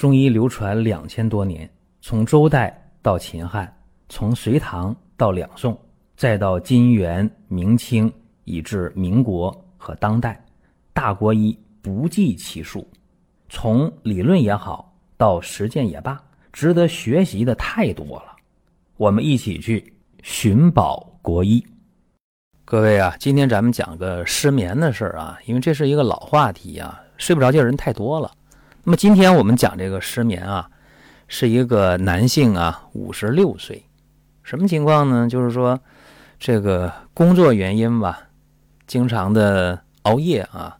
中医流传两千多年，从周代到秦汉，从隋唐到两宋，再到金元明清，以至民国和当代，大国医不计其数。从理论也好，到实践也罢，值得学习的太多了。我们一起去寻宝国医。各位啊，今天咱们讲个失眠的事儿啊，因为这是一个老话题啊，睡不着觉人太多了。那么今天我们讲这个失眠啊，是一个男性啊，五十六岁，什么情况呢？就是说这个工作原因吧，经常的熬夜啊，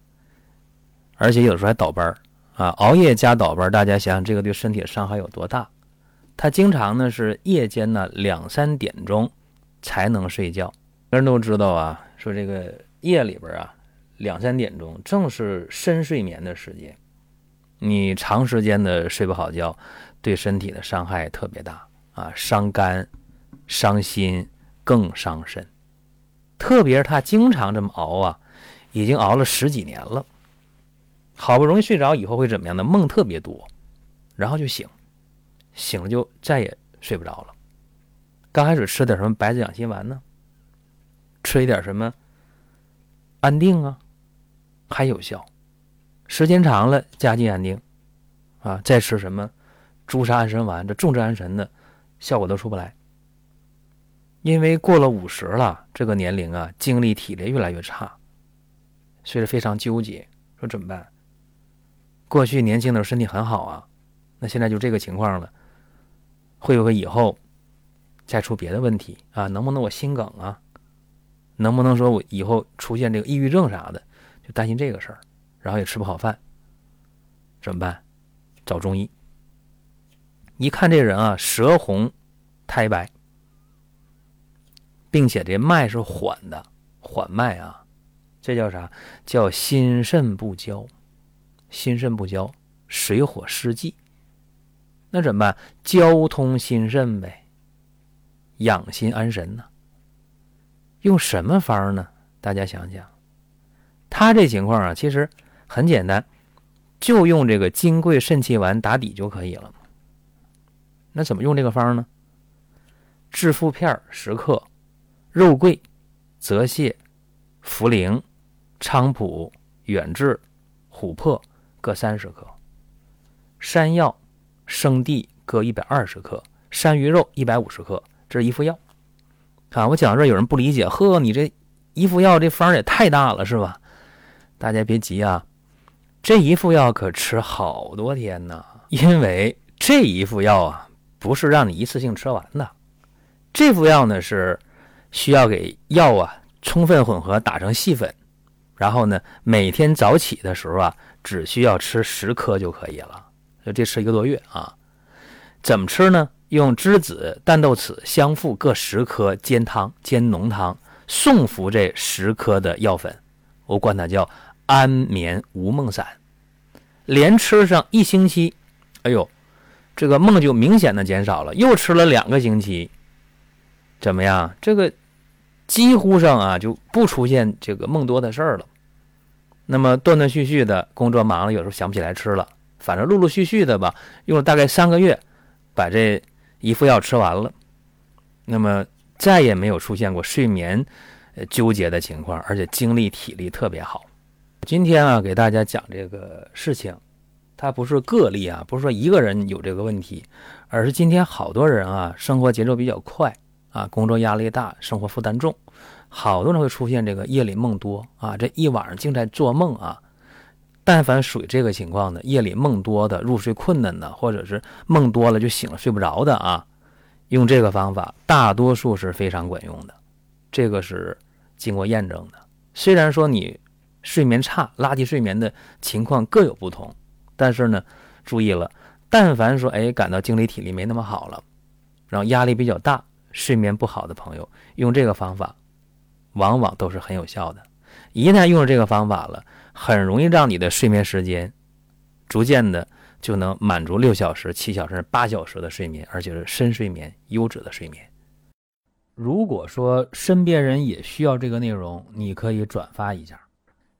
而且有时候还倒班啊，熬夜加倒班，大家想想这个对身体伤害有多大？他经常呢是夜间呢两三点钟才能睡觉，人都知道啊，说这个夜里边啊两三点钟正是深睡眠的时间。你长时间的睡不好觉，对身体的伤害特别大啊，伤肝、伤心，更伤身。特别是他经常这么熬啊，已经熬了十几年了，好不容易睡着以后会怎么样呢？梦特别多，然后就醒，醒了就再也睡不着了。刚开始吃点什么白子养心丸呢？吃一点什么安定啊，还有效。时间长了，加进安定，啊，再吃什么朱砂安神丸，这重治安神的效果都出不来。因为过了五十了，这个年龄啊，精力体力越来越差，所以非常纠结，说怎么办？过去年轻的时候身体很好啊，那现在就这个情况了，会不会以后再出别的问题啊？能不能我心梗啊？能不能说我以后出现这个抑郁症啥的？就担心这个事儿。然后也吃不好饭，怎么办？找中医。一看这人啊，舌红，苔白，并且这脉是缓的，缓脉啊，这叫啥？叫心肾不交，心肾不交，水火失济。那怎么办？交通心肾呗，养心安神呢。用什么方呢？大家想想，他这情况啊，其实。很简单，就用这个金匮肾气丸打底就可以了。那怎么用这个方呢？炙附片十克，肉桂、泽泻、茯苓、菖蒲、远志、琥珀各三十克，山药、生地各一百二十克，山萸肉一百五十克，这是一副药。啊，我讲这有人不理解，呵，你这一副药这方也太大了是吧？大家别急啊。这一副药可吃好多天呢，因为这一副药啊，不是让你一次性吃完的。这副药呢是需要给药啊充分混合打成细粉，然后呢每天早起的时候啊，只需要吃十颗就可以了。就这吃一个多月啊，怎么吃呢？用栀子、淡豆豉相附各十颗煎汤，煎浓汤，送服这十颗的药粉，我管它叫。安眠无梦散，连吃上一星期，哎呦，这个梦就明显的减少了。又吃了两个星期，怎么样？这个几乎上啊就不出现这个梦多的事儿了。那么断断续续的工作忙了，有时候想不起来吃了，反正陆陆续续的吧，用了大概三个月，把这一副药吃完了。那么再也没有出现过睡眠纠结的情况，而且精力体力特别好。今天啊，给大家讲这个事情，它不是个例啊，不是说一个人有这个问题，而是今天好多人啊，生活节奏比较快啊，工作压力大，生活负担重，好多人会出现这个夜里梦多啊，这一晚上净在做梦啊。但凡属于这个情况的，夜里梦多的，入睡困难的，或者是梦多了就醒了睡不着的啊，用这个方法，大多数是非常管用的，这个是经过验证的。虽然说你。睡眠差、垃圾睡眠的情况各有不同，但是呢，注意了，但凡说哎感到精力体力没那么好了，然后压力比较大、睡眠不好的朋友，用这个方法，往往都是很有效的。一旦用了这个方法了，很容易让你的睡眠时间逐渐的就能满足六小时、七小时、八小时的睡眠，而且是深睡眠、优质的睡眠。如果说身边人也需要这个内容，你可以转发一下。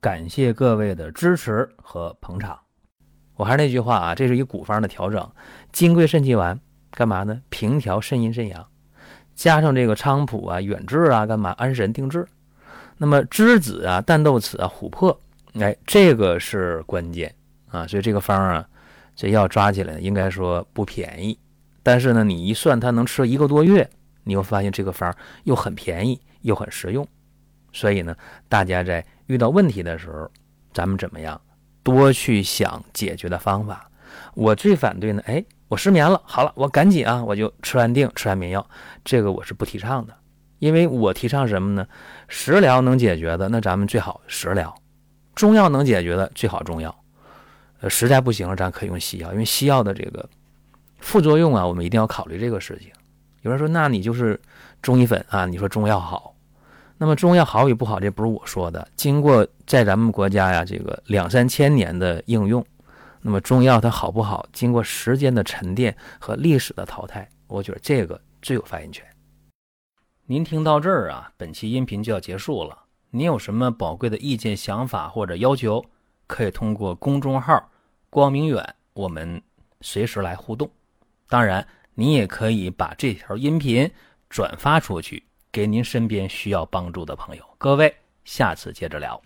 感谢各位的支持和捧场。我还是那句话啊，这是一古方的调整，金匮肾气丸干嘛呢？平调肾阴肾阳，加上这个菖蒲啊、远志啊，干嘛安神定志？那么栀子啊、淡豆豉啊、琥珀，哎，这个是关键啊。所以这个方啊，这药抓起来应该说不便宜，但是呢，你一算它能吃一个多月，你又发现这个方又很便宜又很实用。所以呢，大家在遇到问题的时候，咱们怎么样？多去想解决的方法。我最反对呢，哎，我失眠了，好了，我赶紧啊，我就吃安定，吃安眠药。这个我是不提倡的，因为我提倡什么呢？食疗能解决的，那咱们最好食疗；中药能解决的，最好中药。呃，实在不行了，咱可以用西药，因为西药的这个副作用啊，我们一定要考虑这个事情。有人说，那你就是中医粉啊？你说中药好？那么中药好与不好，这不是我说的。经过在咱们国家呀，这个两三千年的应用，那么中药它好不好，经过时间的沉淀和历史的淘汰，我觉得这个最有发言权。您听到这儿啊，本期音频就要结束了。您有什么宝贵的意见、想法或者要求，可以通过公众号“光明远”，我们随时来互动。当然，您也可以把这条音频转发出去。给您身边需要帮助的朋友，各位，下次接着聊。